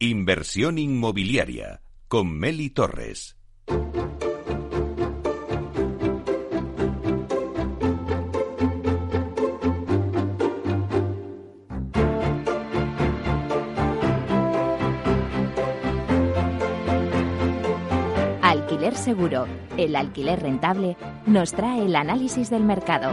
Inversión inmobiliaria con Meli Torres. Alquiler Seguro, el alquiler rentable, nos trae el análisis del mercado.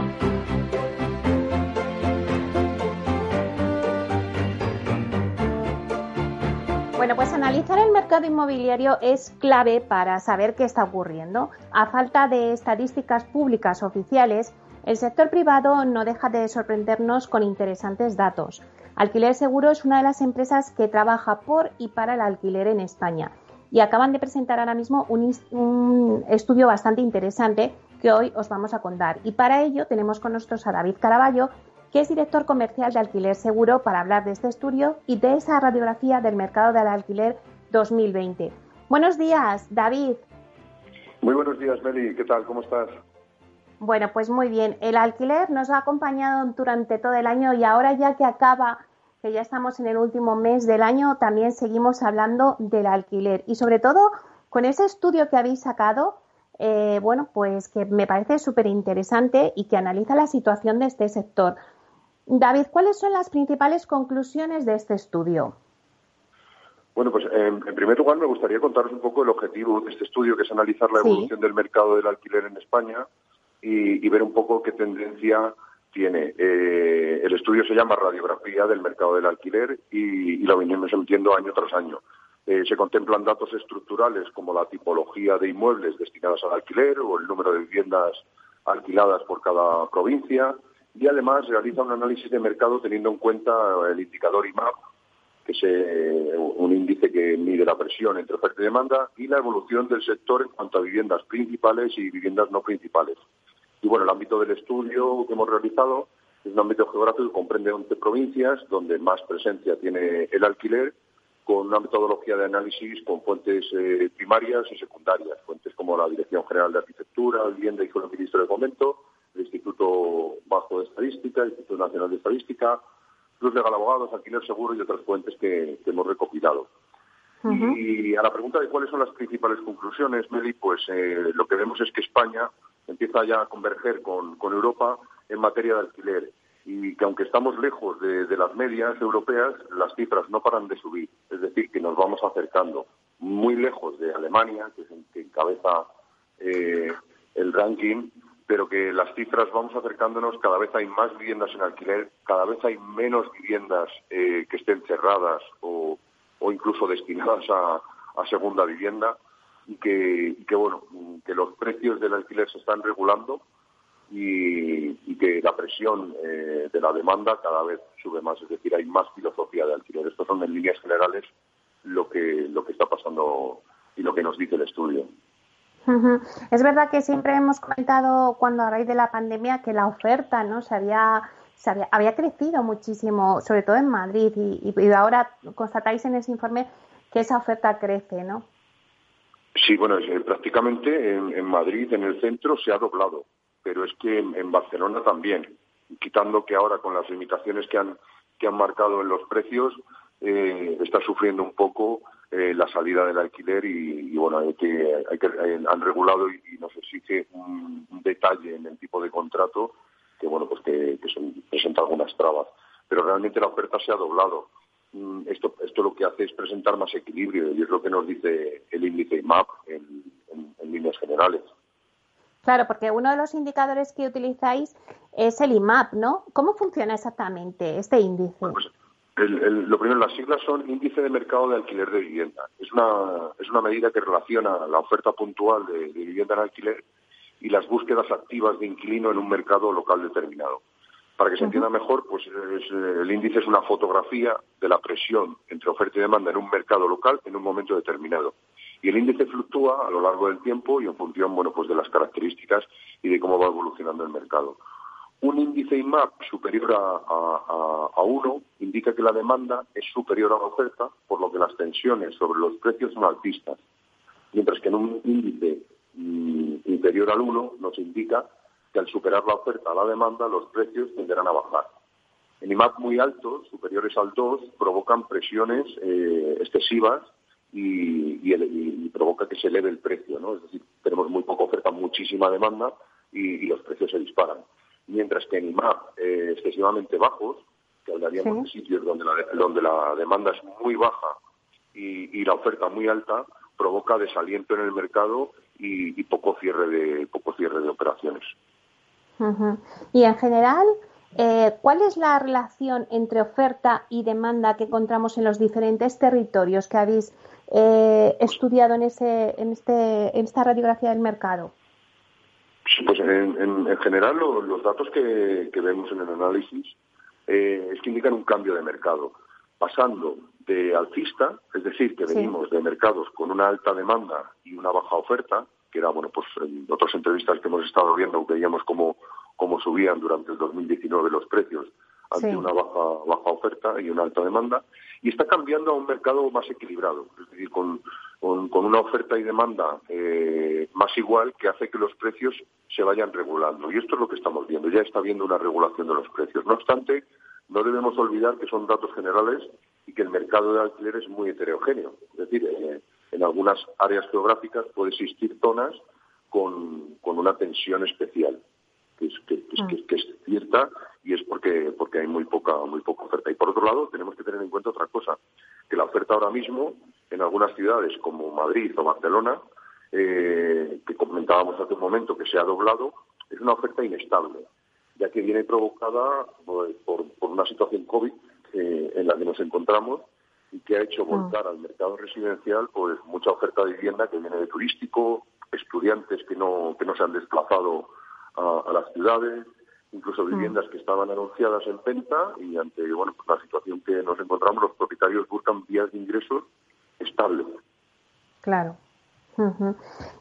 Bueno, pues analizar el mercado inmobiliario es clave para saber qué está ocurriendo. A falta de estadísticas públicas oficiales, el sector privado no deja de sorprendernos con interesantes datos. Alquiler Seguro es una de las empresas que trabaja por y para el alquiler en España y acaban de presentar ahora mismo un, estudio bastante interesante que hoy os vamos a contar. Y para ello tenemos con nosotros a David Caraballo, que es director comercial de Alquiler Seguro, para hablar de este estudio y de esa radiografía del mercado del alquiler 2020. Buenos días, David. Muy buenos días, Meli. ¿Qué tal? ¿Cómo estás? Bueno, pues muy bien. El alquiler nos ha acompañado durante todo el año y ahora ya que acaba, que ya estamos en el último mes del año, también seguimos hablando del alquiler. Y sobre todo con ese estudio que habéis sacado, eh, bueno, pues que me parece súper interesante y que analiza la situación de este sector. David, ¿cuáles son las principales conclusiones de este estudio? Bueno, pues en, primer lugar me gustaría contaros un poco el objetivo de este estudio, que es analizar la evolución del mercado del alquiler en España y, ver un poco qué tendencia tiene. Eh, el estudio se llama Radiografía del mercado del alquiler y, lo venimos emitiendo año tras año. Eh, se contemplan datos estructurales como la tipología de inmuebles destinados al alquiler o el número de viviendas alquiladas por cada provincia, y además realiza un análisis de mercado teniendo en cuenta el indicador IMAP, que es eh, un índice que mide la presión entre oferta y demanda, y la evolución del sector en cuanto a viviendas principales y viviendas no principales. Y bueno, el ámbito del estudio que hemos realizado es un ámbito geográfico que comprende 11 provincias, donde más presencia tiene el alquiler, con una metodología de análisis con fuentes eh, primarias y secundarias, fuentes como la Dirección General de Arquitectura, Vivienda y el Ministro de Fomento, el Instituto Bajo de Estadística, el Instituto Nacional de Estadística, Cruz Legal Abogados, Alquiler Seguro y otras fuentes que, hemos recopilado. Y a la pregunta de cuáles son las principales conclusiones, Meli, pues eh, lo que vemos es que España empieza ya a converger con, Europa en materia de alquiler y que aunque estamos lejos de, las medias europeas, las cifras no paran de subir. Es decir, que nos vamos acercando muy lejos de Alemania, que es que encabeza eh, el ranking, pero que las cifras vamos acercándonos, cada vez hay más viviendas en alquiler, cada vez hay menos viviendas eh, que estén cerradas o, incluso destinadas a, segunda vivienda y que, bueno, que los precios del alquiler se están regulando y, que la presión eh, de la demanda cada vez sube más, es decir, hay más filosofía de alquiler. Estos son en líneas generales lo que, lo que está pasando y lo que nos dice el estudio. Es verdad que siempre hemos comentado cuando a raíz de la pandemia que la oferta no se había, se había, crecido muchísimo, sobre todo en Madrid, y, ahora constatáis en ese informe que esa oferta crece, ¿no? Sí, bueno, prácticamente en, Madrid, en el centro, se ha doblado, pero es que en, Barcelona también, quitando que ahora con las limitaciones que han, que han marcado en los precios, eh, está sufriendo un poco eh, la salida del alquiler y, bueno, hay que, hay que, eh, han regulado y, nos exige un, detalle en el tipo de contrato que bueno, pues que, presenta algunas trabas. Pero realmente la oferta se ha doblado. Mm, esto, esto lo que hace es presentar más equilibrio y es lo que nos dice el índice IMAP en, líneas generales. Claro, porque uno de los indicadores que utilizáis es el IMAP, ¿no? ¿Cómo funciona exactamente este índice? Pues, lo primero, las siglas son índice de mercado de alquiler de vivienda. Es una, es una medida que relaciona la oferta puntual de, vivienda en alquiler y las búsquedas activas de inquilino en un mercado local determinado. Para que se entienda mejor, pues el índice es una fotografía de la presión entre oferta y demanda en un mercado local en un momento determinado. Y el índice fluctúa a lo largo del tiempo y en función, bueno, pues de las características y de cómo va evolucionando el mercado. Un índice IMAP superior a, 1 indica que la demanda es superior a la oferta, por lo que las tensiones sobre los precios son altistas, mientras que en un índice mm, inferior al 1 nos indica que al superar la oferta a la demanda los precios tenderán a bajar. en IMAP muy altos, superiores al 2, provocan presiones eh, excesivas y, provoca que se eleve el precio, ¿no? Es decir, tenemos muy poca oferta, muchísima demanda y, los precios se disparan. Mientras que en IMAP eh, excesivamente bajos, que hablaríamos de sitios donde la, donde la demanda es muy baja y, la oferta muy alta, provoca desaliento en el mercado y, poco cierre de poco cierre de operaciones. Y en general, eh, ¿cuál es la relación entre oferta y demanda que encontramos en los diferentes territorios que habéis eh, estudiado en, ese, en, este, en esta radiografía del mercado? Pues en, general los datos que, vemos en el análisis eh, es que indican un cambio de mercado, pasando de alcista, es decir, que venimos de mercados con una alta demanda y una baja oferta, que era, bueno, pues en otras entrevistas que hemos estado viendo veíamos cómo, cómo subían durante el 2019 los precios ante una baja, baja oferta y una alta demanda, y está cambiando a un mercado más equilibrado, es decir, con, con, una oferta y demanda eh, más igual que hace que los precios se vayan regulando. Y esto es lo que estamos viendo, ya está habiendo una regulación de los precios. No obstante, no debemos olvidar que son datos generales y que el mercado de alquiler es muy heterogéneo. Es decir, eh, en algunas áreas geográficas puede existir zonas con, con una tensión especial que es, mm. que, es, cierta y es porque, porque hay muy poca, muy poca oferta. Y por otro lado, tenemos que tener en cuenta otra cosa, que la oferta ahora mismo en algunas ciudades como Madrid o Barcelona, eh, que comentábamos hace un momento que se ha doblado, es una oferta inestable, ya que viene provocada pues, por, por, una situación COVID eh, en la que nos encontramos y que ha hecho mm. volcar al mercado residencial pues mucha oferta de vivienda que viene de turístico, estudiantes que no, que no se han desplazado a, las ciudades, incluso mm. viviendas que estaban anunciadas en venta y ante bueno, pues la situación que nos encontramos, los propietarios buscan vías de ingresos estables. Claro.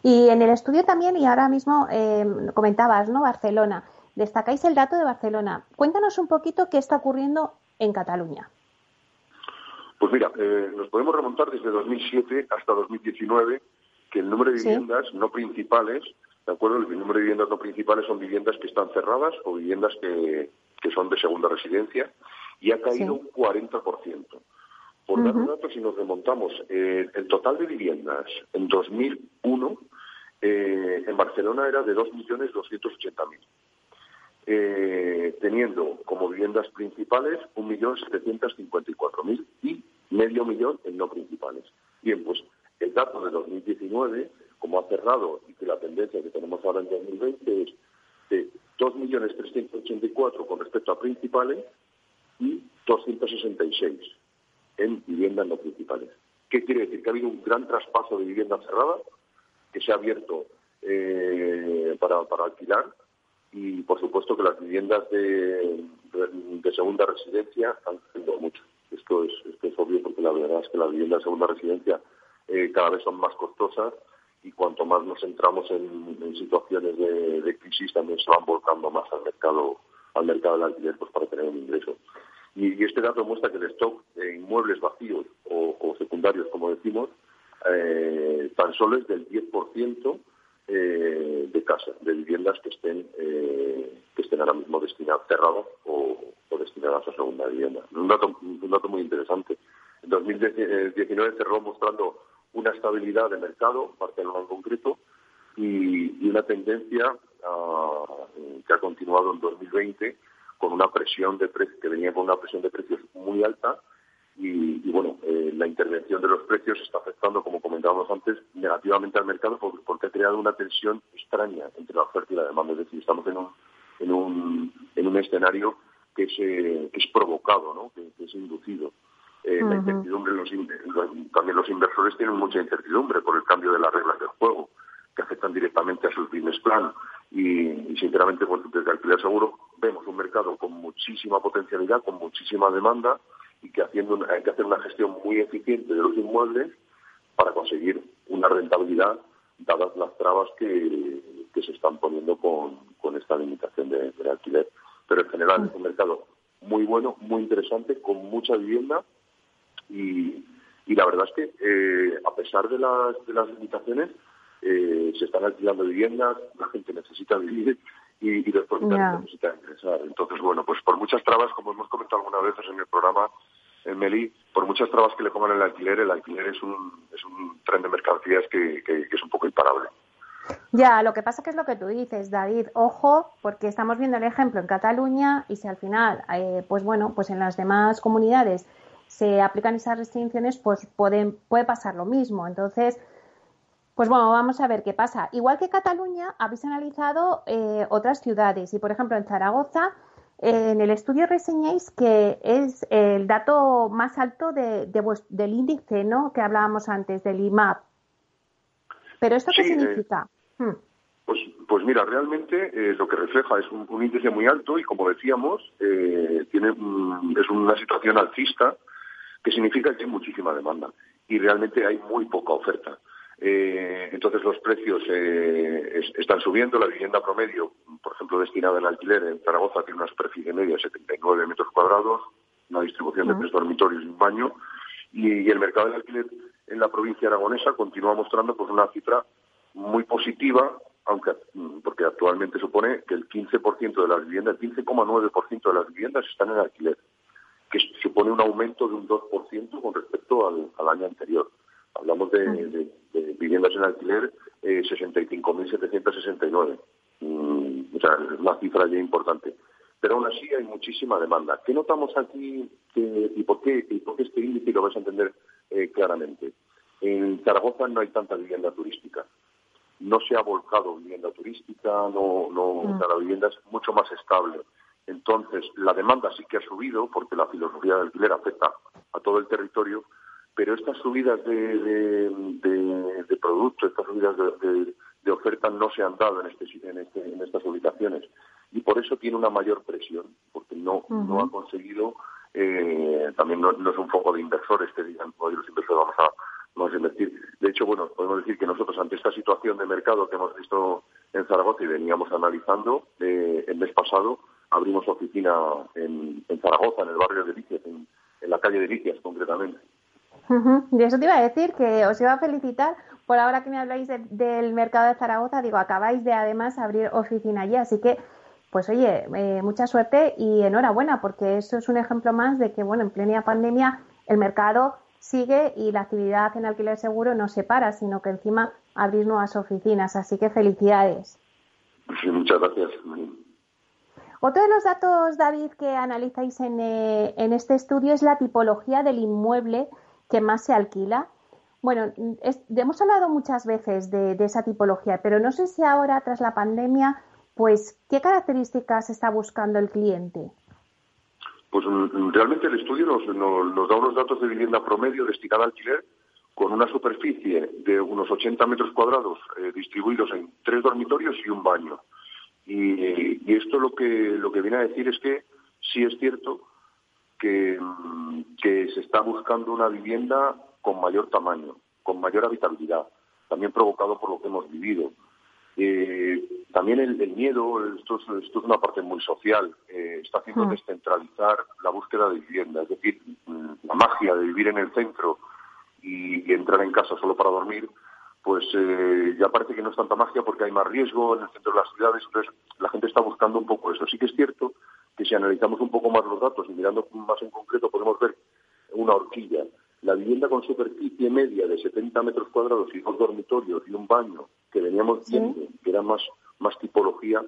Y en el estudio también, y ahora mismo eh, comentabas, ¿no? Barcelona. Destacáis el dato de Barcelona. Cuéntanos un poquito qué está ocurriendo en Cataluña. Pues mira, eh, nos podemos remontar desde 2007 hasta 2019, que el número de viviendas no principales ¿De acuerdo? El número de viviendas no principales son viviendas que están cerradas o viviendas que, son de segunda residencia y ha caído un 40%. Por dar un dato, si nos remontamos, eh, el total de viviendas en 2001 eh, en Barcelona era de 2.280.000, eh, teniendo como viviendas principales 1.754.000 y medio millón en no principales. Bien, pues el dato de 2019 como ha cerrado y que la tendencia que tenemos ahora en 2020 es de 2.384.000 con respecto a principales y 266 en viviendas no principales. ¿Qué quiere decir? Que ha habido un gran traspaso de vivienda cerrada que se ha abierto eh, para, alquilar y por supuesto que las viviendas de, segunda residencia han crecido mucho. Esto es, esto es obvio porque la verdad es que las viviendas de segunda residencia eh, cada vez son más costosas y cuanto más nos centramos en, situaciones de, crisis también se van volcando más al mercado al mercado del alquiler pues para tener un ingreso. Y, este dato muestra que el stock de inmuebles vacíos o, secundarios, como decimos, eh, tan solo es del 10% eh, de casas, de viviendas que estén eh, que estén ahora mismo destinadas cerradas o, o, destinadas a segunda vivienda. Un dato, un dato muy interesante. En 2019 cerró mostrando una estabilidad de mercado, Barcelona en concreto, y, una tendencia ah, que ha continuado en 2020 con una presión de precios, que venía con una presión de precios muy alta y, bueno, eh, la intervención de los precios está afectando, como comentábamos antes, negativamente al mercado porque, ha creado una tensión extraña entre la oferta y la demanda. Es decir, estamos en un, en un, en un escenario que es, eh, que es provocado, ¿no? que es inducido. Eh, la incertidumbre, los, también los inversores tienen mucha incertidumbre por el cambio de las reglas del juego, que afectan directamente a sus business plan. Y, sinceramente, pues, desde Alquiler Seguro vemos un mercado con muchísima potencialidad, con muchísima demanda y que haciendo hay que hacer una gestión muy eficiente de los inmuebles para conseguir una rentabilidad dadas las trabas que, se están poniendo con, esta limitación de, alquiler. Pero en general es un mercado muy bueno, muy interesante, con mucha vivienda y, la verdad es que, eh, a pesar de las, de las limitaciones, eh, se están alquilando viviendas, la gente necesita vivir y, después necesita ingresar. Entonces, bueno, pues por muchas trabas, como hemos comentado algunas veces en el programa, en Meli, por muchas trabas que le pongan el alquiler, el alquiler es un, es un tren de mercancías que, es un poco imparable. Ya, lo que pasa que es lo que tú dices, David. Ojo, porque estamos viendo el ejemplo en Cataluña y si al final, eh, pues bueno, pues en las demás comunidades se aplican esas restricciones, pues pueden, puede pasar lo mismo. Entonces, pues bueno, vamos a ver qué pasa. Igual que Cataluña, habéis analizado eh, otras ciudades y, por ejemplo, en Zaragoza, eh, en el estudio reseñáis que es el dato más alto de, del índice, ¿no? Que hablábamos antes, del IMAP. ¿Pero esto qué eh, significa? Hmm. Pues, pues mira, realmente lo que refleja es un, índice muy alto y, como decíamos, tiene es una situación alcista que significa que hay muchísima demanda y realmente hay muy poca oferta. Eh, entonces los precios eh, están subiendo. La vivienda promedio, por ejemplo, destinada al alquiler en Zaragoza tiene una superficie media de 79 metros cuadrados, una distribución de tres dormitorios y un baño. Y, el mercado del alquiler en la provincia aragonesa continúa mostrando pues una cifra muy positiva, aunque porque actualmente supone que el 15% de las viviendas, el 15,9% de las viviendas están en alquiler, que supone un aumento de un 2% con respecto al año anterior. Hablamos de, viviendas en alquiler eh, 65.769. Mm, o sea, es una cifra ya importante. Pero aún así hay muchísima demanda. ¿Qué notamos aquí y, por qué, y por qué este índice lo vais a entender eh, claramente? En Zaragoza no hay tanta vivienda turística. No se ha volcado vivienda turística, no, no, la vivienda es mucho más estable. Entonces, la demanda sí que ha subido porque la filosofía del alquiler afecta a todo el territorio, pero estas subidas de, de, productos, estas subidas de, oferta no se han dado en, este, en, este, en estas ubicaciones y por eso tiene una mayor presión, porque no, no ha conseguido, eh, también no, es un foco de inversores que digan, hoy los inversores vamos a, vamos a invertir. De hecho, bueno, podemos decir que nosotros ante esta situación de mercado que hemos visto en Zaragoza y veníamos analizando, eh, el mes pasado abrimos oficina en, Zaragoza, en el barrio de Delicias, en, en la calle de Delicias concretamente. Y eso te iba a decir que os iba a felicitar por ahora que me habláis del mercado de Zaragoza. Digo, acabáis de además abrir oficina allí, así que, pues oye, eh, mucha suerte y enhorabuena, porque eso es un ejemplo más de que, bueno, en plena pandemia el mercado sigue y la actividad en alquiler seguro no se para, sino que encima abrís nuevas oficinas. Así que felicidades. Sí, muchas gracias. Otro de los datos, David, que analizáis en, eh, en este estudio es la tipología del inmueble que más se alquila. Bueno, hemos hablado muchas veces de, esa tipología, pero no sé si ahora, tras la pandemia, pues, ¿qué características está buscando el cliente? Pues mm, realmente el estudio nos, da unos datos de vivienda promedio destinada al alquiler con una superficie de unos 80 metros cuadrados eh, distribuidos en tres dormitorios y un baño. Y, y, esto lo que, lo que viene a decir es que sí es cierto que, se está buscando una vivienda con mayor tamaño, con mayor habitabilidad, también provocado por lo que hemos vivido. Eh, también el, miedo, esto es, una parte muy social, eh, está haciendo mm. descentralizar la búsqueda de vivienda, es decir, mm, la magia de vivir en el centro y, entrar en casa solo para dormir, pues eh, ya parece que no es tanta magia porque hay más riesgo en el centro de las ciudades, entonces la gente está buscando un poco eso. Sí que es cierto que si analizamos un poco más los datos y mirando más en concreto podemos ver una horquilla. La vivienda con superficie media de 70 metros cuadrados y dos dormitorios y un baño que veníamos viendo, que era más, más tipología,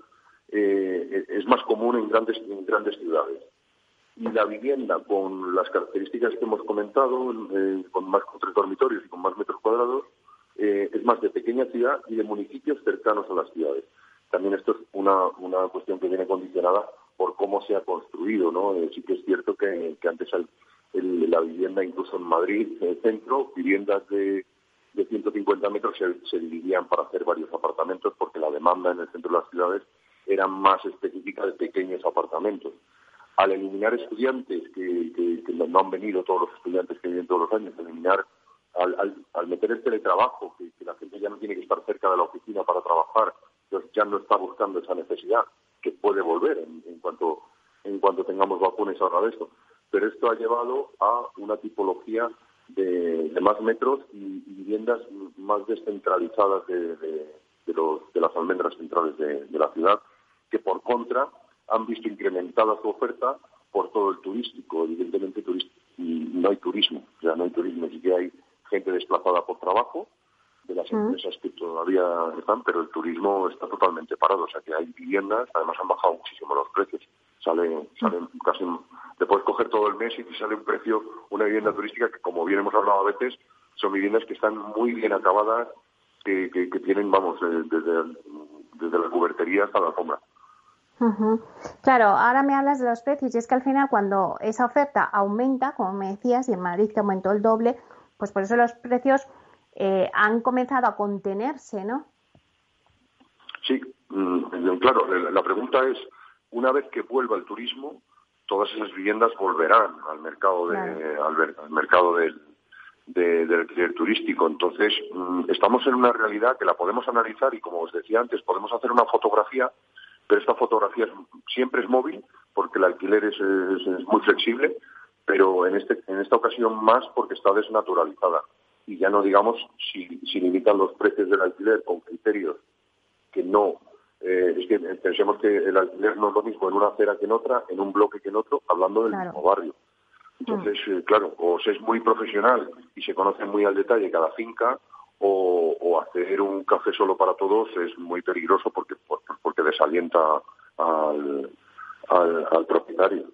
eh, es más común en grandes, en grandes ciudades. Y la vivienda con las características que hemos comentado, eh, con más con tres dormitorios y con más metros cuadrados, eh, es más de pequeña ciudad y de municipios cercanos a las ciudades. También esto es una, una cuestión que viene condicionada por cómo se ha construido, ¿no? Eh, sí que es cierto que, antes la vivienda, incluso en Madrid, en el centro, viviendas de, de 150 metros se, dividían para hacer varios apartamentos porque la demanda en el centro de las ciudades era más específica de pequeños apartamentos. Al eliminar estudiantes, que, no han venido todos los estudiantes que vienen todos los años, eliminar, al, al, meter el teletrabajo, ya no tiene que estar cerca de la oficina para trabajar, pues ya no está buscando esa necesidad que puede volver en, cuanto en cuanto tengamos vacunas ahora de esto. Pero esto ha llevado a una tipología de, más metros y, viviendas más descentralizadas de, de las almendras centrales de, la ciudad que por contra han visto incrementada su oferta por todo el turístico. Evidentemente no hay turismo, ya no hay turismo, sí que hay gente desplazada por trabajo las empresas que todavía están, pero el turismo está totalmente parado, o sea que hay viviendas, además han bajado muchísimo los precios, salen, salen casi, te puedes coger todo el mes y te sale un precio, una vivienda turística que como bien hemos hablado a veces, son viviendas que están muy bien acabadas, que, que, tienen, vamos, desde, desde la cubertería hasta la alfombra. Claro, ahora me hablas de los precios y es que al final cuando esa oferta aumenta, como me decías, y en Madrid que aumentó el doble, pues por eso los precios eh, han comenzado a contenerse, ¿no? Sí, mm, claro, la pregunta es, una vez que vuelva el turismo, todas esas viviendas volverán al mercado de, al, mercado del, del alquiler turístico. Entonces, mm, estamos en una realidad que la podemos analizar y, como os decía antes, podemos hacer una fotografía pero esta fotografía siempre es móvil porque el alquiler es, muy flexible, pero en, este, en esta ocasión más porque está desnaturalizada. Y ya no digamos si, si limitan los precios del alquiler con criterios que no. Eh, es que pensemos que el alquiler no es lo mismo en una acera que en otra, en un bloque que en otro, hablando del mismo barrio. Entonces, mm. eh, claro, o se es muy profesional y se conoce muy al detalle cada finca, o, hacer un café solo para todos es muy peligroso porque, porque desalienta al, al, propietario.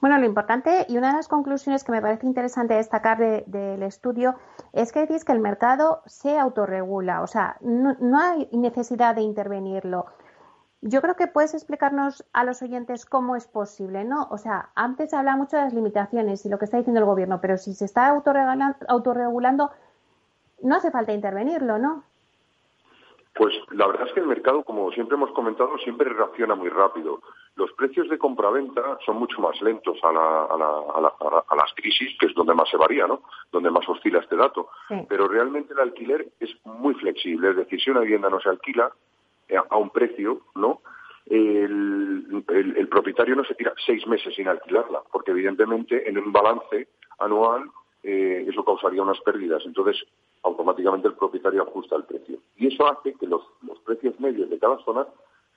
Bueno, lo importante y una de las conclusiones que me parece interesante destacar del estudio es que decís que el mercado se autorregula, o sea, no, no, hay necesidad de intervenirlo. Yo creo que puedes explicarnos a los oyentes cómo es posible, ¿no? O sea, antes se hablaba mucho de las limitaciones y lo que está diciendo el gobierno, pero si se está autorregulando no hace falta intervenirlo, ¿no? Pues la verdad es que el mercado, como siempre hemos comentado, siempre reacciona muy rápido. Los precios de compra-venta son mucho más lentos a, las crisis, que es donde más se varía, ¿no? Donde más oscila este dato. Pero realmente el alquiler es muy flexible. Es decir, si una vivienda no se alquila eh, a un precio, ¿no? El, el propietario no se tira seis meses sin alquilarla, porque evidentemente en un balance anual eh, eso causaría unas pérdidas. Entonces, automáticamente el propietario ajusta el precio. Y eso hace que los, precios medios de cada zona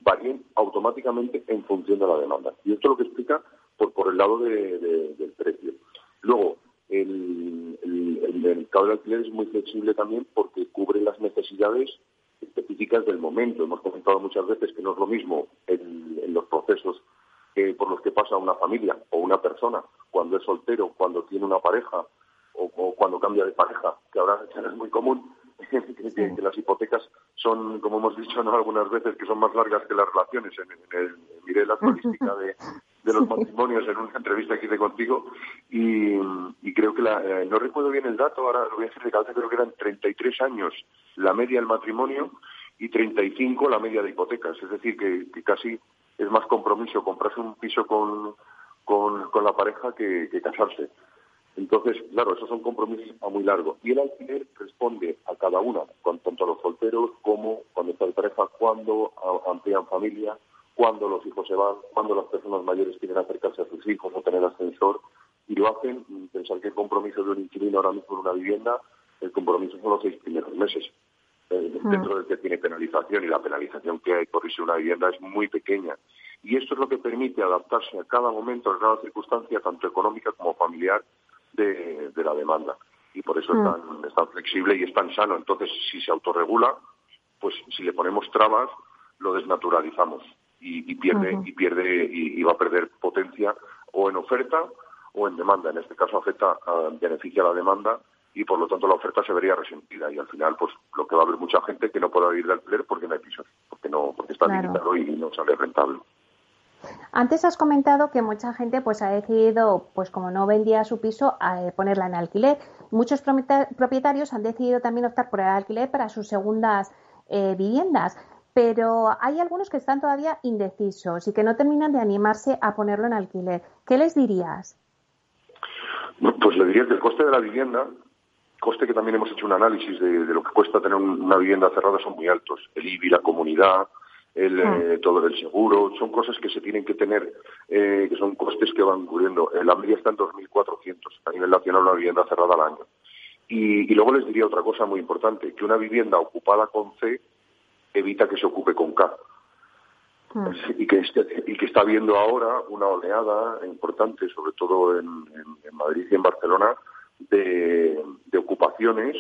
varíen automáticamente en función de la demanda. Y esto es lo que explica por, por el lado del precio. Luego, el, mercado del alquiler es muy flexible también porque cubre las necesidades específicas del momento. Hemos comentado muchas veces que no es lo mismo en los procesos por los que pasa una familia o una persona cuando es soltero, cuando tiene una pareja o, cuando cambia de pareja, que ahora es muy común, que, las hipotecas son, como hemos dicho algunas veces, que son más largas que las relaciones. En, el, miré la estadística de, los matrimonios en una entrevista que hice contigo y, creo que la, eh, no recuerdo bien el dato, ahora lo voy a decir de cabeza, creo que eran 33 años la media del matrimonio y 35 la media de hipotecas. Es decir, que, casi es más compromiso comprarse un piso con, con, la pareja que casarse. Entonces, claro, esos son compromisos a muy largo. Y el alquiler responde a cada una, tanto a los solteros como cuando está de pareja, cuando amplían familia, cuando los hijos se van, cuando las personas mayores quieren acercarse a sus hijos o tener ascensor. Y lo hacen, pensar que el compromiso de un inquilino ahora mismo en una vivienda, el compromiso son los seis primeros meses. Eh, mm. Dentro del que tiene penalización y la penalización que hay por irse una vivienda es muy pequeña. Y esto es lo que permite adaptarse a cada momento, a cada circunstancia, tanto económica como familiar, de, la demanda. Y por eso mm. es, tan, flexible y es tan sano. Entonces, si se autorregula, pues si le ponemos trabas, lo desnaturalizamos y, pierde y pierde y, va a perder potencia o en oferta o en demanda. En este caso afecta, a, beneficia a la demanda y por lo tanto la oferta se vería resentida y al final pues lo que va a haber mucha gente que no pueda ir de alquiler porque no hay pisos, porque no porque está limitado y no sale rentable. Antes has comentado que mucha gente pues ha decidido, pues como no vendía su piso, a eh, ponerla en alquiler. Muchos propietarios han decidido también optar por el alquiler para sus segundas eh, viviendas, pero hay algunos que están todavía indecisos y que no terminan de animarse a ponerlo en alquiler. ¿Qué les dirías? Pues le diría que el coste de la vivienda, coste que también hemos hecho un análisis de, lo que cuesta tener una vivienda cerrada, son muy altos. El IBI, la comunidad, el, ah. eh, todo el seguro, son cosas que se tienen que tener, eh, que son costes que van cubriendo. Eh, la media está en 2.400 a nivel nacional una vivienda cerrada al año. Y, y, luego les diría otra cosa muy importante, que una vivienda ocupada con C evita que se ocupe con K. Mm. y que, y que está habiendo ahora una oleada importante, sobre todo en, Madrid y en Barcelona, de, ocupaciones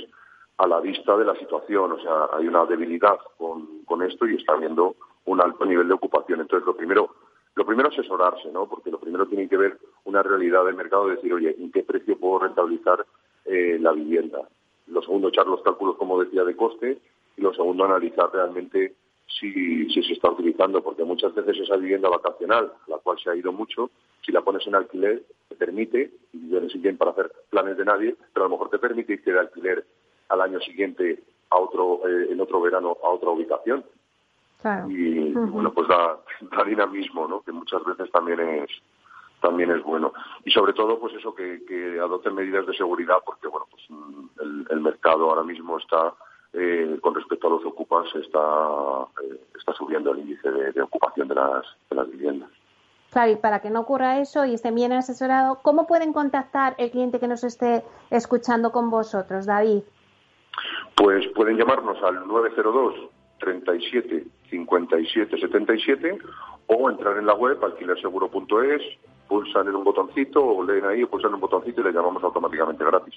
a la vista de la situación. O sea, hay una debilidad con, esto y está habiendo un alto nivel de ocupación. Entonces, lo primero, lo primero es asesorarse, ¿no? Porque lo primero tiene que ver una realidad del mercado, decir, oye, ¿en qué precio puedo rentabilizar eh, la vivienda? Lo segundo, echar los cálculos, como decía, de coste. Y lo segundo, analizar realmente si, si se está utilizando, porque muchas veces esa vivienda vacacional, la cual se ha ido mucho, si la pones en alquiler, te permite, y yo no bien para hacer planes de nadie, pero a lo mejor te permite irte de alquiler al año siguiente a otro, eh, en otro verano a otra ubicación. Y, bueno, pues da, da, dinamismo, ¿no? Que muchas veces también es también es bueno. Y sobre todo, pues eso, que, que adopten medidas de seguridad, porque bueno, pues el, el mercado ahora mismo está eh, con respecto a los ocupas está, eh, está subiendo el índice de, ocupación de las, de las viviendas. Claro, y para que no ocurra eso y estén bien asesorados, ¿cómo pueden contactar el cliente que nos esté escuchando con vosotros, David? Pues pueden llamarnos al 902 37 57 77 o entrar en la web alquilerseguro.es, pulsan en un botoncito o leen ahí o pulsan en un botoncito y le llamamos automáticamente gratis.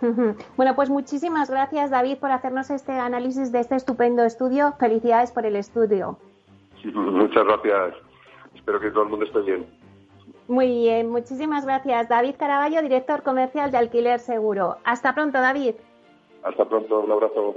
Bueno, pues muchísimas gracias David por hacernos este análisis de este estupendo estudio. Felicidades por el estudio. Muchas gracias. Espero que todo el mundo esté bien. Muy bien, muchísimas gracias. David Caraballo, director comercial de Alquiler Seguro. Hasta pronto, David. Hasta pronto, un abrazo.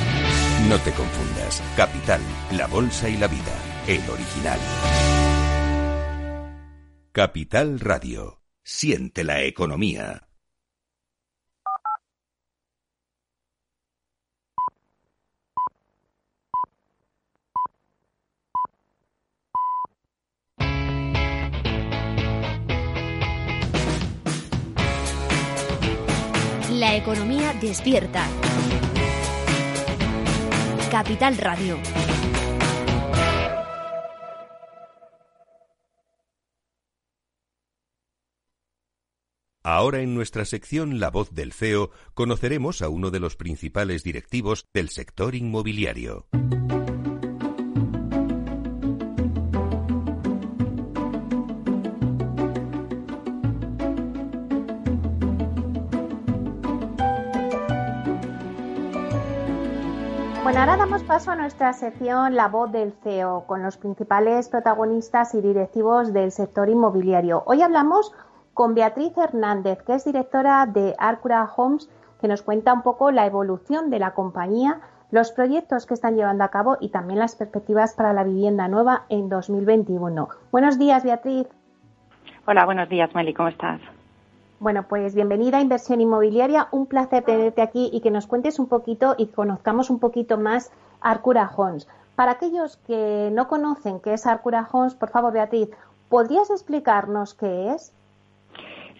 No te confundas. Capital, la bolsa y la vida. El original. Capital Radio. Siente la economía. La economía despierta. Capital Radio. Ahora en nuestra sección La voz del CEO conoceremos a uno de los principales directivos del sector inmobiliario. Paso a nuestra sección La voz del CEO con los principales protagonistas y directivos del sector inmobiliario. Hoy hablamos con Beatriz Hernández, que es directora de Arcura Homes, que nos cuenta un poco la evolución de la compañía, los proyectos que están llevando a cabo y también las perspectivas para la vivienda nueva en 2021. Buenos días, Beatriz. Hola, buenos días, Meli, ¿cómo estás? Bueno, pues bienvenida a Inversión Inmobiliaria. Un placer tenerte aquí y que nos cuentes un poquito y conozcamos un poquito más Arcura Homes. Para aquellos que no conocen qué es Arcura Homes, por favor, Beatriz, ¿podrías explicarnos qué es?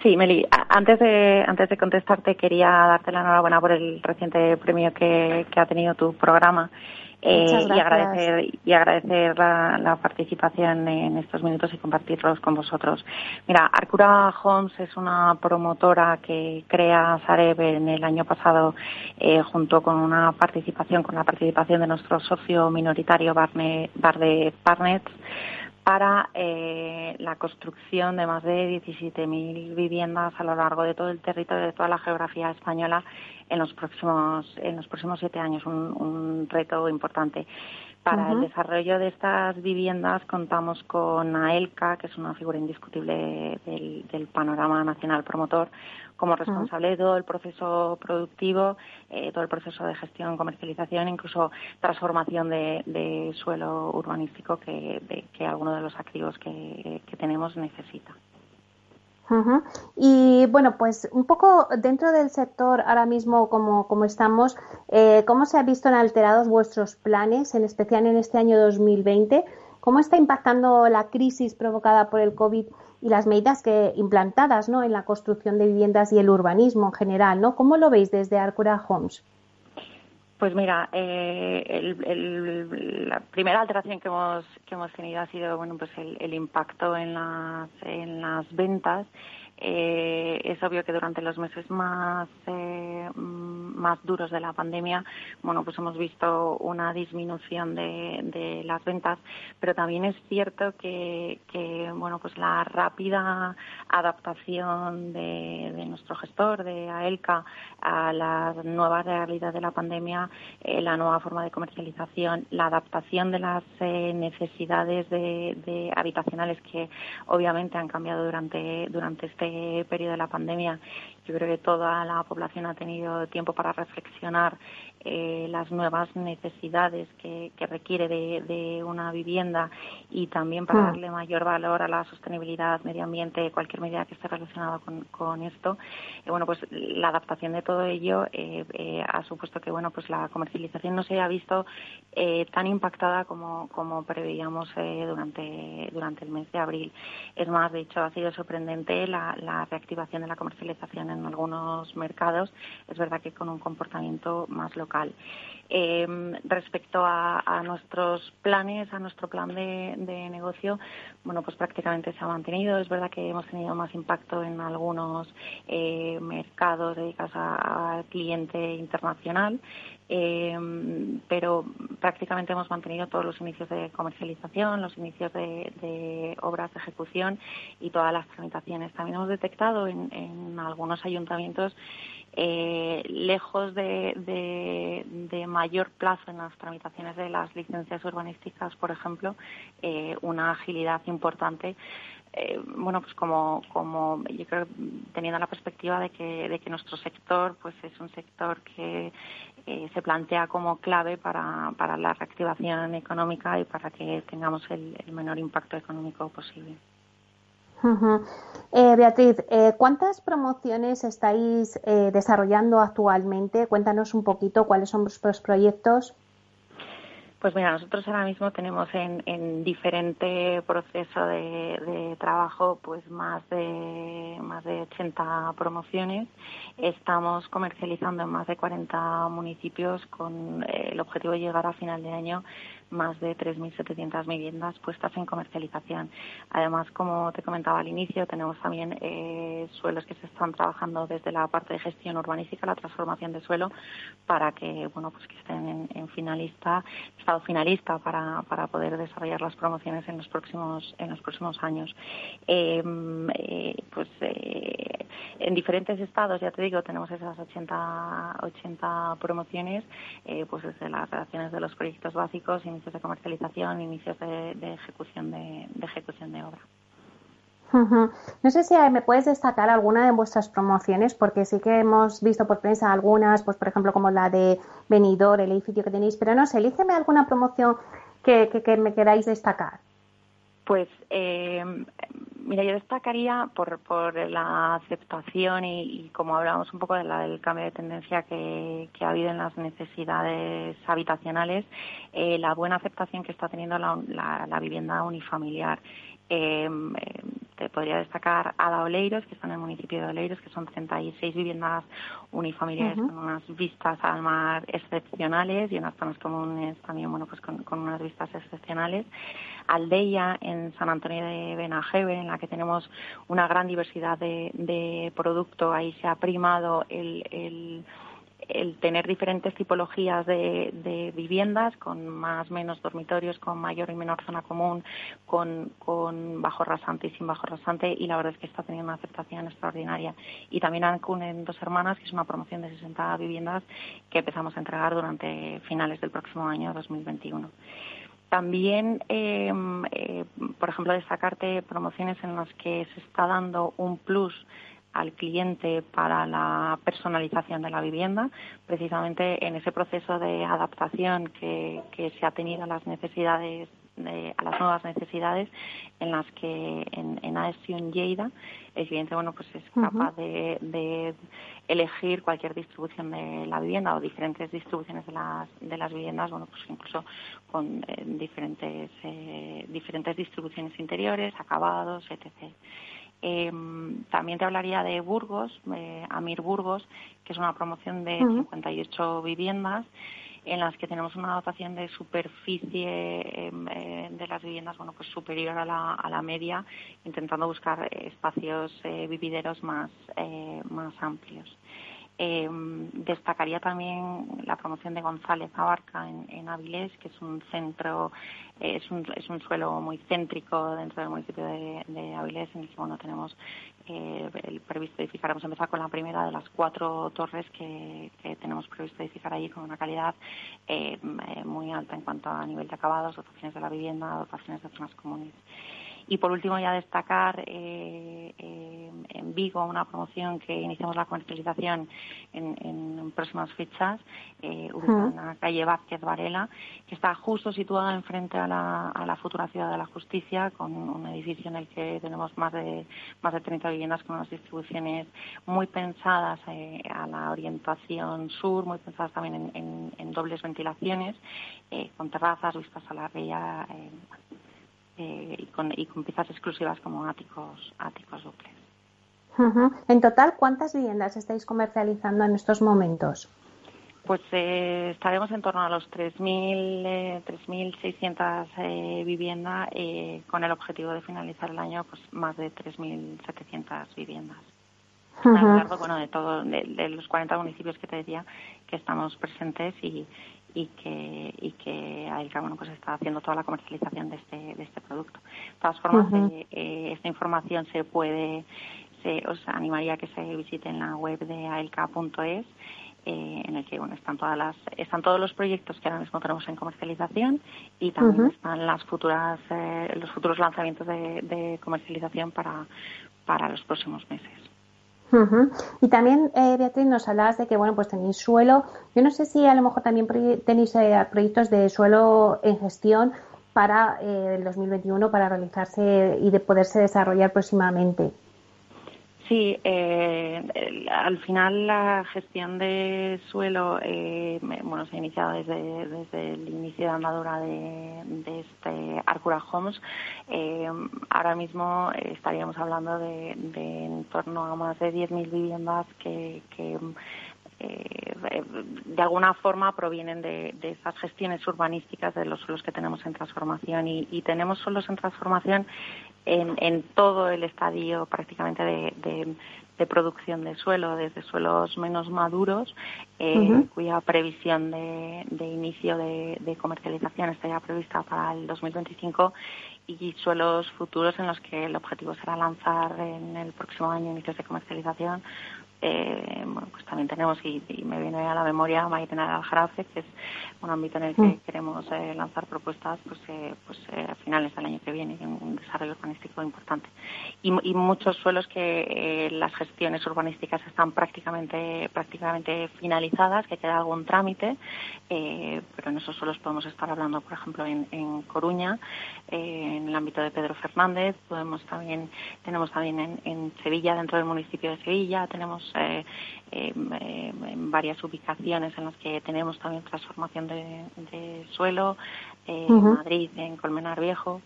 Sí, Meli, antes de, antes de contestarte quería darte la enhorabuena por el reciente premio que, ha tenido tu programa eh, y agradecer, y agradecer la, participación en estos minutos y compartirlos con vosotros. Mira, Arcura Homes es una promotora que crea Sareb en el año pasado eh, junto con una participación, con la participación de nuestro socio minoritario Barne, Barde Partners para eh, la construcción de más de 17.000 viviendas a lo largo de todo el territorio, de toda la geografía española en los próximos, en los próximos siete años, un, reto importante. Para el desarrollo de estas viviendas contamos con AELCA, que es una figura indiscutible del panorama nacional promotor, como responsable de todo el proceso productivo, eh, todo el proceso de gestión, comercialización, incluso transformación de, suelo urbanístico que, que alguno de los activos que, tenemos necesita. Y bueno, pues un poco dentro del sector ahora mismo como, como estamos, eh, ¿cómo se han visto alterados vuestros planes, en especial en este año 2020? ¿Cómo está impactando la crisis provocada por el COVID y las medidas que implantadas ¿no? en la construcción de viviendas y el urbanismo en general. ¿no? ¿Cómo lo veis desde Arcura Homes? Pues mira, eh, la primera alteración que hemos, que hemos tenido ha sido bueno, pues el, el impacto en las, en las ventas. Eh, es obvio que durante los meses más, eh, más duros de la pandemia, bueno, pues hemos visto una disminución de, las ventas, pero también es cierto que, bueno, pues la rápida adaptación de, nuestro gestor, de AELCA, a la nueva realidad de la pandemia, eh, la nueva forma de comercialización, la adaptación de las necesidades de, habitacionales que obviamente han cambiado durante, durante este periodo de la pandemia, yo creo que toda la población ha tenido tiempo para reflexionar eh, las nuevas necesidades que, requiere de, una vivienda y también para mm. darle mayor valor a la sostenibilidad, medio ambiente, cualquier medida que esté relacionada con, esto. Eh, bueno, pues la adaptación de todo ello eh, ha supuesto que bueno, pues la comercialización no se haya visto tan impactada como, como preveíamos durante, durante el mes de abril. Es más, de hecho, ha sido sorprendente la, la reactivación de la comercialización en algunos mercados. Es verdad que con un comportamiento más local Em, respecto a, nuestros planes, a nuestro plan de, negocio, bueno, pues prácticamente se ha mantenido. Es verdad que hemos tenido más impacto en algunos eh, mercados dedicados al cliente internacional, em, pero prácticamente hemos mantenido todos los inicios de comercialización, los inicios de, obras de ejecución y todas las tramitaciones. También hemos detectado en algunos ayuntamientos eh, lejos de, mayor plazo en las tramitaciones de las licencias urbanísticas, por ejemplo, eh, una agilidad importante. Eh, bueno, pues como, como yo creo teniendo la perspectiva de que, de que nuestro sector pues es un sector que se plantea como clave para, para la reactivación económica y para que tengamos el menor impacto económico posible. Eh, Beatriz, eh, ¿cuántas promociones estáis eh, desarrollando actualmente? Cuéntanos un poquito cuáles son vuestros proyectos. Pues mira, nosotros ahora mismo tenemos en, en diferente proceso de, trabajo pues más de más de 80 promociones. Estamos comercializando en más de 40 municipios con eh, el objetivo de llegar a final de año más de 3.700 viviendas puestas en comercialización. Además, como te comentaba al inicio, tenemos también eh, suelos que se están trabajando desde la parte de gestión urbanística, la transformación de suelo, para que bueno pues que estén en, finalista, estado finalista para, para poder desarrollar las promociones en los próximos en los próximos años. Em, eh, pues eh, en diferentes estados, ya te digo, tenemos esas 80 80 promociones, pues desde las relaciones de los proyectos básicos de comercialización, inicios de, ejecución de, ejecución de obra. No sé si me puedes destacar alguna de vuestras promociones, porque sí que hemos visto por prensa algunas, pues por ejemplo como la de Benidorm, el edificio que tenéis, pero no sé, elígeme alguna promoción que, que me queráis destacar. Pues eh, mira, yo destacaría por, por la aceptación y, como hablábamos un poco de la, del cambio de tendencia que, ha habido en las necesidades habitacionales, eh, la buena aceptación que está teniendo la vivienda unifamiliar. Em, em, te podría destacar Ada Oleiros, que está en el municipio de Oleiros, que son 36 viviendas unifamiliares con unas vistas al mar excepcionales y unas zonas comunes también, bueno, pues con, unas vistas excepcionales. Aldeia en San Antonio de Benajeve, en la que tenemos una gran diversidad de, de producto. Ahí se ha primado el, el el tener diferentes tipologías de, viviendas con más menos dormitorios, con mayor y menor zona común, con, bajo rasante y sin bajo rasante y la verdad es que está teniendo una aceptación extraordinaria. Y también Ancun en Dos Hermanas, que es una promoción de 60 viviendas que empezamos a entregar durante finales del próximo año 2021. También, em, eh, por ejemplo, destacarte promociones en las que se está dando un plus al cliente para la personalización de la vivienda, precisamente en ese proceso de adaptación que, se ha tenido a las necesidades a las nuevas necesidades en las que en, en Lleida el cliente bueno pues es capaz de, elegir cualquier distribución de la vivienda o diferentes distribuciones de las de las viviendas bueno pues incluso con eh, diferentes eh, diferentes distribuciones interiores acabados etc eh, también te hablaría de Burgos, eh, Amir Burgos, que es una promoción de 58 viviendas en las que tenemos una dotación de superficie em, eh, de las viviendas bueno pues superior a la, a la media intentando buscar espacios eh, vivideros más más amplios eh, destacaría también la promoción de González Abarca en, en Avilés, que es un centro, eh, es, un, es un suelo muy céntrico dentro del municipio de, de Avilés, en el que bueno, tenemos eh, el previsto edificar. Vamos a empezar con la primera de las cuatro torres que, tenemos previsto edificar allí con una calidad eh, muy alta en cuanto a nivel de acabados, dotaciones de la vivienda, dotaciones de zonas comunes. Y por último, ya destacar eh, eh, en Vigo una promoción que iniciamos la comercialización en, próximas fechas, eh, ubicada en la calle Vázquez Varela, que está justo situada enfrente a la, a la futura Ciudad de la Justicia, con un edificio en el que tenemos más de, más de 30 viviendas con unas distribuciones muy pensadas eh, a la orientación sur, muy pensadas también en, en dobles ventilaciones, con terrazas, vistas a la ría eh, y, con, y con piezas exclusivas como áticos, áticos duples. En total, ¿cuántas viviendas estáis comercializando en estos momentos? Pues eh, estaremos en torno a los 3.000, 3.600 eh, viviendas con el objetivo de finalizar el año pues más de 3.700 viviendas. A lo largo bueno, de, todo, de, los 40 municipios que te decía que estamos presentes y, y que y que AELCA bueno pues está haciendo toda la comercialización de este de este producto. De todas formas eh, eh, esta información se puede se os animaría a que se visite en la web de aelca.es eh, en el que bueno están todas las están todos los proyectos que ahora mismo tenemos en comercialización y también están las futuras los futuros lanzamientos de, de comercialización para para los próximos meses y también, eh, Beatriz, nos hablabas de que, bueno, pues tenéis suelo. Yo no sé si a lo mejor también tenéis eh, proyectos de suelo en gestión para eh, el 2021 para realizarse y de poderse desarrollar próximamente. Sí, eh, al final la gestión de suelo eh, bueno, se ha iniciado desde, desde el inicio de andadura de, este Arcura Homes. Eh, ahora mismo estaríamos hablando de, de, en torno a más de 10.000 viviendas que, que eh, de alguna forma provienen de, de, esas gestiones urbanísticas de los suelos que tenemos en transformación y, y tenemos suelos en transformación en, en, todo el estadio prácticamente de, de, de, producción de suelo, desde suelos menos maduros, eh, uh -huh. cuya previsión de, inicio de, comercialización está ya prevista para el 2025 y suelos futuros en los que el objetivo será lanzar en el próximo año inicios de comercialización eh, bueno, pues también tenemos, y, y, me viene a la memoria Maitena al Jarafe, que es un ámbito en el que mm. queremos eh, lanzar propuestas pues, eh, pues eh, a finales del año que viene, un desarrollo urbanístico importante. Y, y muchos suelos que eh, las gestiones urbanísticas están prácticamente, prácticamente finalizadas, que queda algún trámite, eh, pero en esos suelos podemos estar hablando, por ejemplo, en, en Coruña, en el ámbito de Pedro Fernández, podemos también, tenemos también en, en Sevilla, dentro del municipio de Sevilla, tenemos eh, eh, en varias ubicaciones en las que tenemos también transformación de, de suelo, eh, uh -huh. en Madrid, en Colmenar Viejo.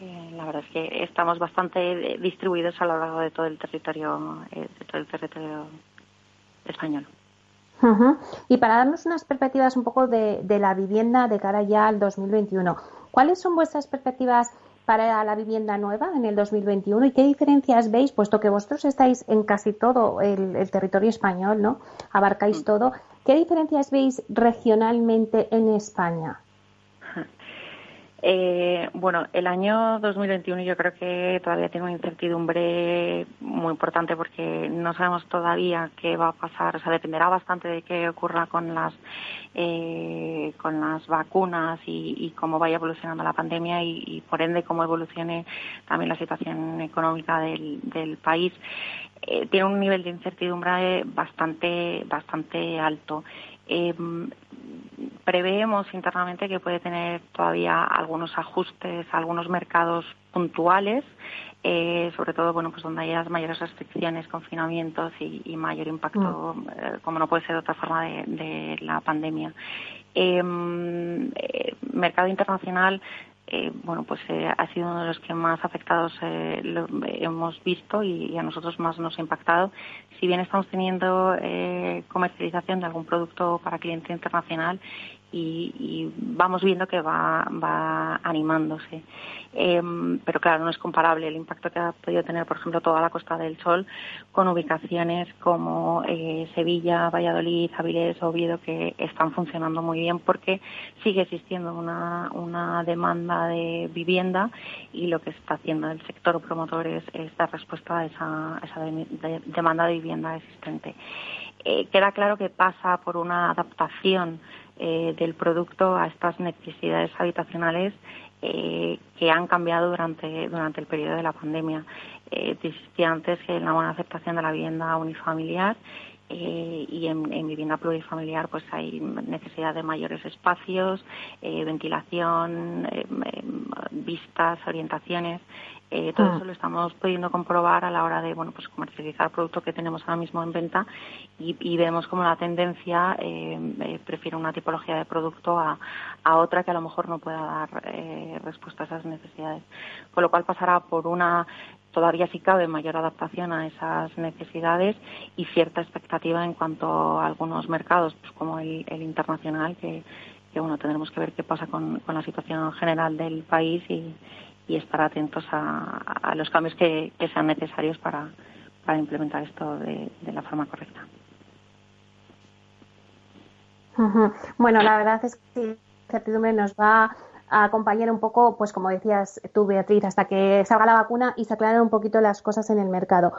Eh, la verdad es que estamos bastante distribuidos a lo largo de todo el territorio, eh, de todo el territorio español. Uh -huh. Y para darnos unas perspectivas un poco de, de la vivienda de cara ya al 2021, ¿cuáles son vuestras perspectivas para la vivienda nueva en el 2021 y qué diferencias veis, puesto que vosotros estáis en casi todo el, el territorio español, ¿no? Abarcáis mm. todo. ¿Qué diferencias veis regionalmente en España? Eh, bueno, el año 2021 yo creo que todavía tiene una incertidumbre muy importante porque no sabemos todavía qué va a pasar. O sea, dependerá bastante de qué ocurra con las eh, con las vacunas y, cómo vaya evolucionando la pandemia y, por ende cómo evolucione también la situación económica del, del país. Eh, tiene un nivel de incertidumbre bastante bastante alto. Eh, preveemos internamente que puede tener todavía algunos ajustes algunos mercados puntuales, eh, sobre todo bueno pues donde haya mayores restricciones, confinamientos y, y mayor impacto, mm. eh, como no puede ser de otra forma, de, de la pandemia. Em, eh, mercado internacional eh, bueno, pues eh, ha sido uno de los que más afectados eh, lo hemos visto y, y, a nosotros más nos ha impactado. Si bien estamos teniendo eh, comercialización de algún producto para cliente internacional y, y vamos viendo que va, va animándose. Eh, pero claro, no es comparable el impacto que ha podido tener, por ejemplo, toda la Costa del Sol con ubicaciones como eh, Sevilla, Valladolid, Avilés, Oviedo, que están funcionando muy bien porque sigue existiendo una, una demanda de vivienda y lo que está haciendo el sector promotor es, dar respuesta a esa, esa de, de, demanda de vivienda existente. Eh, queda claro que pasa por una adaptación eh, del producto a estas necesidades habitacionales eh, que han cambiado durante, durante el periodo de la pandemia. Eh, antes la buena aceptación de la vivienda unifamiliar eh, y en, en, vivienda plurifamiliar pues hay necesidad de mayores espacios, eh, ventilación, eh, vistas, orientaciones. Eh, todo ah. eso lo estamos pudiendo comprobar a la hora de bueno pues comercializar el producto que tenemos ahora mismo en venta y, y vemos como la tendencia eh, eh, prefiere una tipología de producto a, a, otra que a lo mejor no pueda dar eh, respuesta a esas necesidades. Con lo cual pasará por una todavía si cabe mayor adaptación a esas necesidades y cierta expectativa en cuanto a algunos mercados pues como el, el internacional que, que bueno tendremos que ver qué pasa con, con la situación general del país y y estar atentos a, los cambios que, sean necesarios para, implementar esto de, la forma correcta. Bueno, la verdad es que la incertidumbre nos va a acompañar un poco, pues como decías tú, Beatriz, hasta que salga la vacuna y se aclaren un poquito las cosas en el mercado.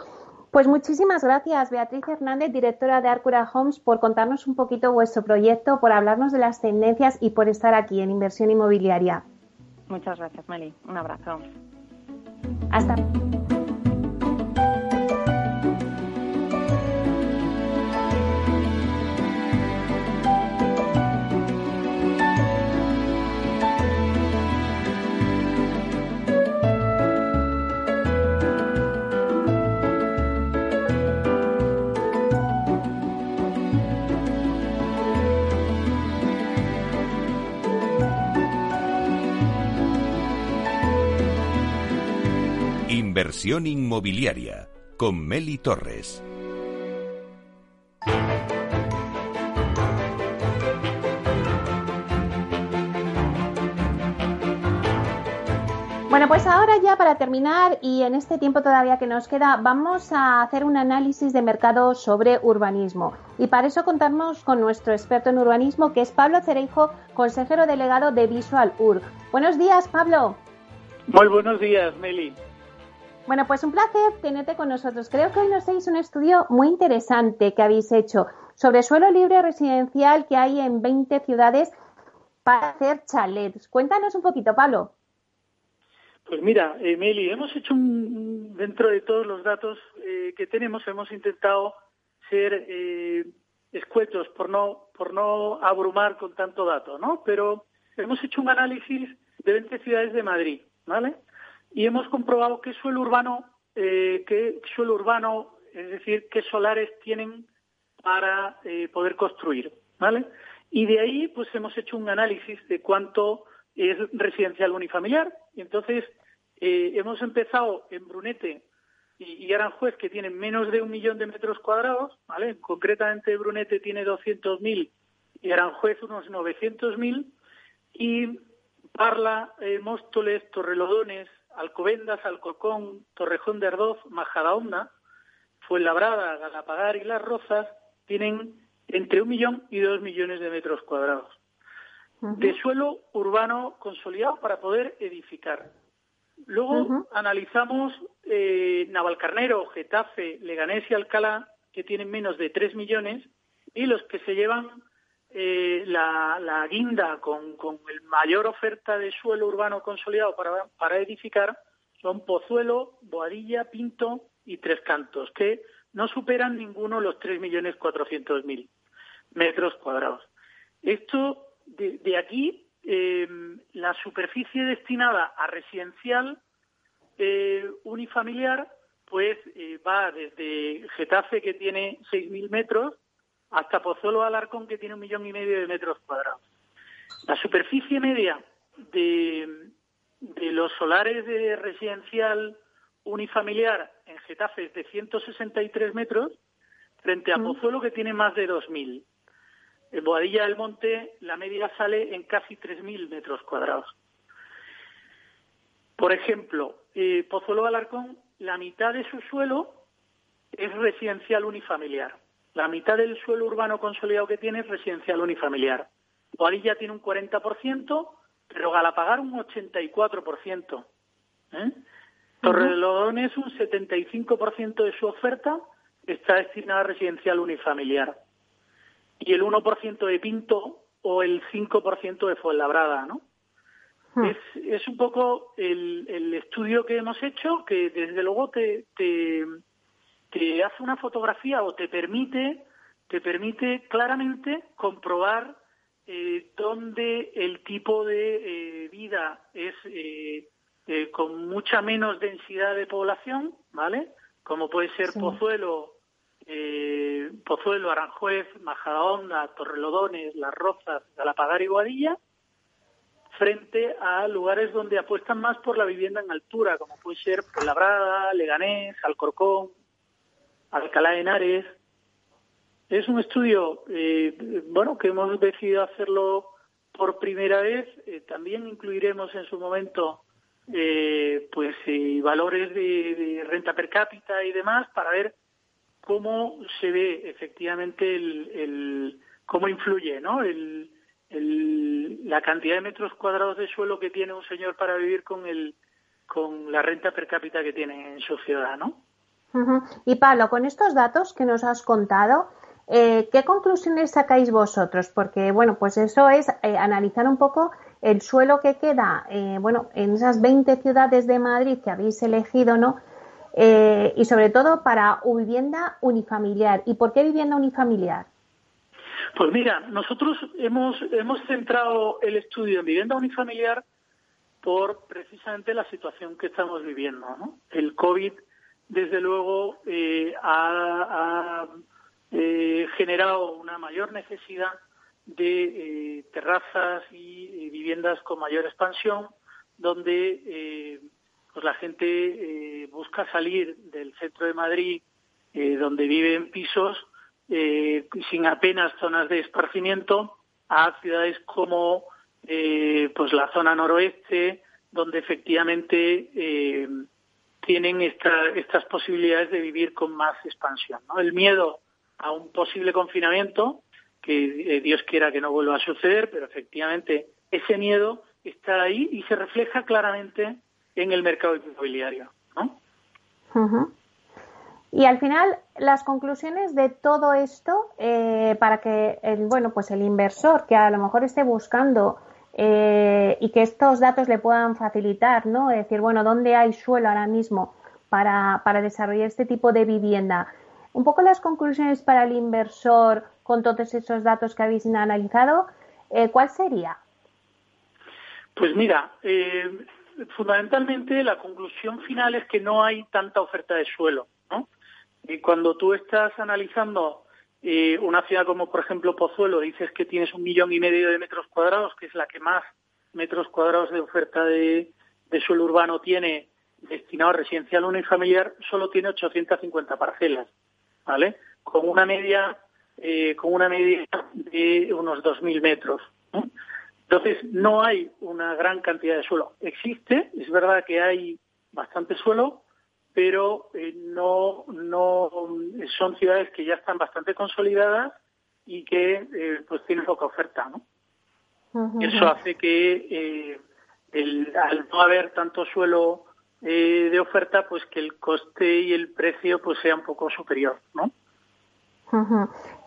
Pues muchísimas gracias, Beatriz Hernández, directora de Arcura Homes, por contarnos un poquito vuestro proyecto, por hablarnos de las tendencias y por estar aquí en Inversión Inmobiliaria. Muchas gracias, Meli. Un abrazo. Hasta. Inversión inmobiliaria con Meli Torres. Bueno, pues ahora ya para terminar y en este tiempo todavía que nos queda, vamos a hacer un análisis de mercado sobre urbanismo. Y para eso contamos con nuestro experto en urbanismo, que es Pablo Cereijo, consejero delegado de Visual Urb. Buenos días, Pablo. Muy buenos días, Meli. Bueno, pues un placer tenerte con nosotros. Creo que hoy nos hacéis un estudio muy interesante que habéis hecho sobre suelo libre residencial que hay en 20 ciudades para hacer chalets. Cuéntanos un poquito, Pablo. Pues mira, Emily, hemos hecho un, dentro de todos los datos eh, que tenemos, hemos intentado ser eh, escuetos por no, por no abrumar con tanto dato, ¿no? Pero hemos hecho un análisis de 20 ciudades de Madrid, ¿vale? Y hemos comprobado qué suelo urbano, eh, qué suelo urbano, es decir, qué solares tienen para eh, poder construir, ¿vale? Y de ahí, pues hemos hecho un análisis de cuánto es residencial unifamiliar. Y entonces eh, hemos empezado en Brunete y, Aranjuez, que tienen menos de un millón de metros cuadrados, ¿vale? Concretamente Brunete tiene 200.000 y Aranjuez unos 900.000. Y Parla, eh, Móstoles, Torrelodones, Alcobendas, Alcorcón, Torrejón de Ardoz, Majadahonda, Fuenlabrada, Galapagar y Las Rozas tienen entre un millón y dos millones de metros cuadrados de suelo urbano consolidado para poder edificar. Luego analizamos eh, Navalcarnero, Getafe, Leganés y Alcalá, que tienen menos de 3 millones, y los que se llevan eh, la, guinda con, con el mayor oferta de suelo urbano consolidado para, para edificar son Pozuelo, Boadilla, Pinto y Tres Cantos, que no superan ninguno los 3.400.000 metros cuadrados. Esto de, aquí, eh, la superficie destinada a residencial eh, unifamiliar, pues eh, va desde Getafe, que tiene 6.000 metros, hasta Pozuelo Alarcón, que tiene un millón y medio de metros cuadrados. La superficie media de, de los solares de residencial unifamiliar en Getafe es de 163 metros, frente a mm. Pozuelo, que tiene más de 2.000. En Boadilla del Monte la media sale en casi 3.000 metros cuadrados. Por ejemplo, eh, Pozuelo Alarcón, la mitad de su suelo es residencial unifamiliar. La mitad del suelo urbano consolidado que tiene es residencial unifamiliar. Boadilla tiene un 40%, pero Galapagar un 84%. ¿eh? Torrelodones un 75% de su oferta está destinada a residencial unifamiliar y el 1% de Pinto o el 5% de Fuenlabrada, ¿no? Hmm. Es, es un poco el, el, estudio que hemos hecho que desde luego te, te, te hace una fotografía o te permite te permite claramente comprobar eh, dónde el tipo de eh, vida es eh, eh, con mucha menos densidad de población, ¿vale? Como puede ser Pozuelo eh, Pozuelo, Aranjuez, Majadahonda, Torrelodones, Las Rozas, Galapagar y Guadilla, frente a lugares donde apuestan más por la vivienda en altura, como puede ser Labrada, Leganés, Alcorcón, Alcalá de Henares. Es un estudio, eh, bueno, que hemos decidido hacerlo por primera vez. Eh, también incluiremos en su momento, eh, pues, valores de renta per cápita y demás para ver cómo se ve efectivamente el, cómo influye ¿no? El, la cantidad de metros cuadrados de suelo que tiene un señor para vivir con el con la renta per cápita que tiene en su ciudad, ¿no? Y Pablo, con estos datos que nos has contado, eh, ¿qué conclusiones sacáis vosotros? Porque, bueno, pues eso es eh, analizar un poco el suelo que queda, eh, bueno, en esas 20 ciudades de Madrid que habéis elegido, ¿no? Eh, y sobre todo para vivienda unifamiliar. ¿Y por qué vivienda unifamiliar? Pues mira, nosotros hemos, hemos centrado el estudio en vivienda unifamiliar por precisamente la situación que estamos viviendo. ¿no? El COVID, desde luego, eh, ha, eh, generado una mayor necesidad de terrazas y viviendas con mayor expansión, donde pues la gente busca salir del centro de Madrid, donde vive en pisos, sin apenas zonas de esparcimiento, a ciudades como pues la zona noroeste, donde efectivamente tienen estas posibilidades de vivir con más expansión. ¿no? El miedo a un posible confinamiento, que eh, Dios quiera que no vuelva a suceder, pero efectivamente ese miedo está ahí y se refleja claramente en el mercado inmobiliario. Y al final, las conclusiones de todo esto, eh, para que el, bueno, pues el inversor que a lo mejor esté buscando eh, y que estos datos le puedan facilitar, ¿no? Es decir, bueno, ¿dónde hay suelo ahora mismo para, para desarrollar este tipo de vivienda? Un poco las conclusiones para el inversor con todos esos datos que habéis analizado, eh, ¿cuál sería? Pues mira, eh, fundamentalmente la conclusión final es que no hay tanta oferta de suelo. ¿no? Y cuando tú estás analizando eh, una ciudad como, por ejemplo, Pozuelo, dices que tienes un millón y medio de metros cuadrados, que es la que más metros cuadrados de oferta de, suelo urbano tiene destinado a residencial unifamiliar, solo tiene 850 parcelas, ¿vale? Con una media, eh, con una media de unos 2.000 metros. Entonces, no hay una gran cantidad de suelo. Existe, es verdad que hay bastante suelo, pero eh, no, no son ciudades que ya están bastante consolidadas y que eh, pues tienen poca oferta, ¿no? Eso hace que eh, el, al no haber tanto suelo de oferta, pues que el coste y el precio pues sea un poco superior, ¿no?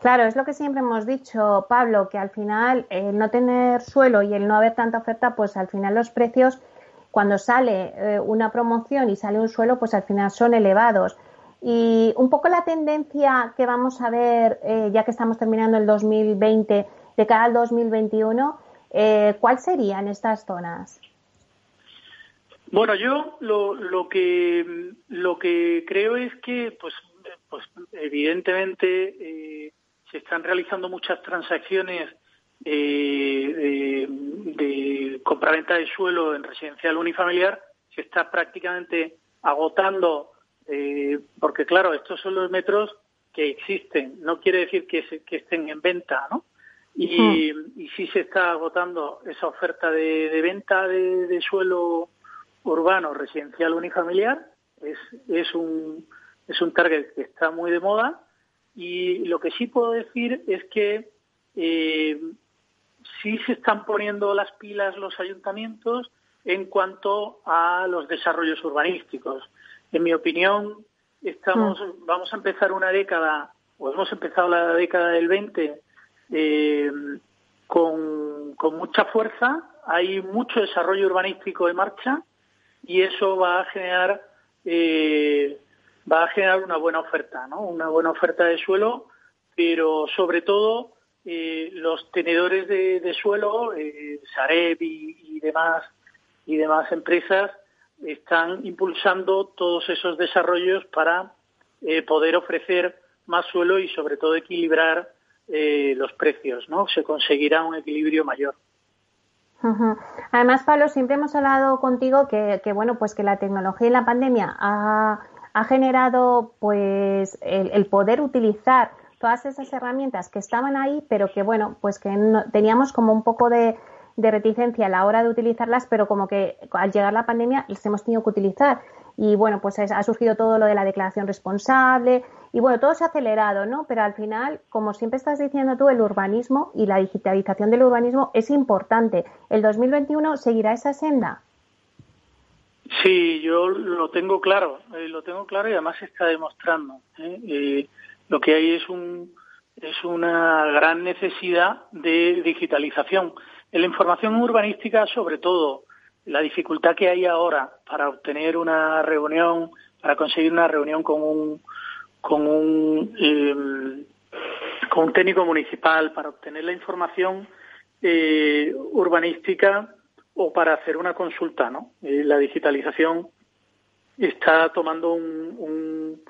Claro, es lo que siempre hemos dicho, Pablo, que al final el no tener suelo y el no haber tanta oferta, pues al final los precios cuando sale eh, una promoción y sale un suelo, pues al final son elevados. Y un poco la tendencia que vamos a ver, eh, ya que estamos terminando el 2020, de cara al 2021, eh, ¿cuál serían estas zonas? Bueno, yo lo, lo que lo que creo es que, pues, pues evidentemente eh, se están realizando muchas transacciones eh, de, compraventa de suelo en residencial unifamiliar se está prácticamente agotando, eh, porque claro, estos son los metros que existen, no quiere decir que, que estén en venta, ¿no? Y, y sí se está agotando esa oferta de, venta de, suelo urbano residencial unifamiliar, es, es, un, es un target que está muy de moda. Y lo que sí puedo decir es que eh, sí se están poniendo las pilas los ayuntamientos en cuanto a los desarrollos urbanísticos. En mi opinión, estamos, mm. vamos a empezar una década, o hemos empezado la década del 20 eh, con, mucha fuerza, hay mucho desarrollo urbanístico en marcha y eso va a generar eh, va a generar una buena oferta, ¿no? Una buena oferta de suelo, pero sobre todo eh, los tenedores de, suelo, eh, Sareb y, demás y demás empresas están impulsando todos esos desarrollos para eh, poder ofrecer más suelo y sobre todo equilibrar eh, los precios, ¿no? Se conseguirá un equilibrio mayor. Además, Pablo, siempre hemos hablado contigo que, bueno, pues que la tecnología y la pandemia ha, generado pues el poder utilizar todas esas herramientas que estaban ahí, pero que bueno, pues que teníamos como un poco de, reticencia a la hora de utilizarlas, pero como que al llegar la pandemia las hemos tenido que utilizar. Y bueno, pues ha surgido todo lo de la declaración responsable y bueno, todo se ha acelerado, ¿no? Pero al final, como siempre estás diciendo tú, el urbanismo y la digitalización del urbanismo es importante. ¿El 2021 seguirá esa senda? Sí, yo lo tengo claro, eh, lo tengo claro y además se está demostrando. ¿eh? Eh, lo que hay es, un, es una gran necesidad de digitalización. En la información urbanística, sobre todo, la dificultad que hay ahora para obtener una reunión, para conseguir una reunión con un, con un, em, con un técnico municipal, para obtener la información eh, urbanística o para hacer una consulta, ¿no? Eh, la digitalización está tomando un, un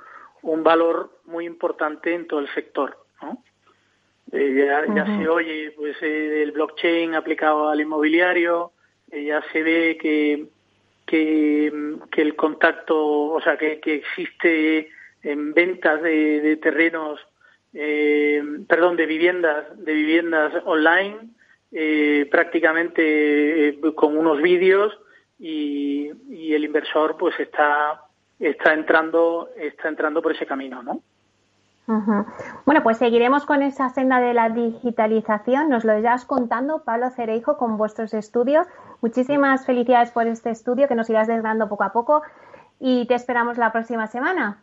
valor muy importante en todo el sector. ¿no? Eh, ya, se oye pues eh, el blockchain aplicado al inmobiliario, eh, ya se ve que, que, el contacto, o sea, que, existe en ventas de, terrenos, eh, perdón, de viviendas, de viviendas online, prácticamente con unos vídeos y, y, el inversor pues está está entrando está entrando por ese camino, ¿no? Bueno, pues seguiremos con esa senda de la digitalización. Nos lo irás contando, Pablo Cereijo, con vuestros estudios. Muchísimas felicidades por este estudio que nos irás desgranando poco a poco y te esperamos la próxima semana.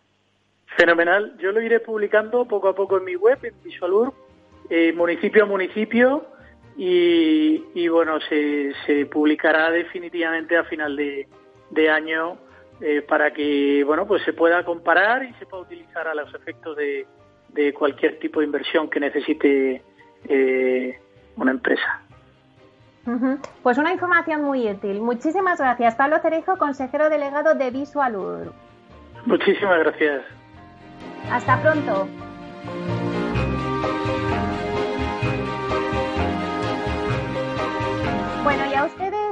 Fenomenal. Yo lo iré publicando poco a poco en mi web, en Visualur, eh, municipio a municipio, y, bueno, se, publicará definitivamente a final de año eh, para que bueno pues se pueda comparar y se pueda utilizar a los efectos de, cualquier tipo de inversión que necesite eh, una empresa. Pues una información muy útil. Muchísimas gracias, Pablo Cerejo, consejero delegado de Visualur. Muchísimas gracias. Hasta pronto. Bueno, y a ustedes,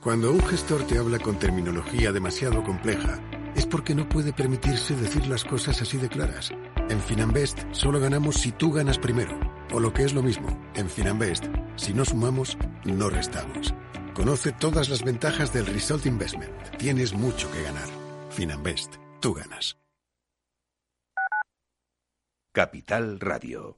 Cuando un gestor te habla con terminología demasiado compleja, es porque no puede permitirse decir las cosas así de claras. En Finanbest solo ganamos si tú ganas primero. O lo que es lo mismo, en Finanbest, si no sumamos, no restamos. Conoce todas las ventajas del Result Investment. Tienes mucho que ganar. Finanbest, tú ganas. Capital Radio.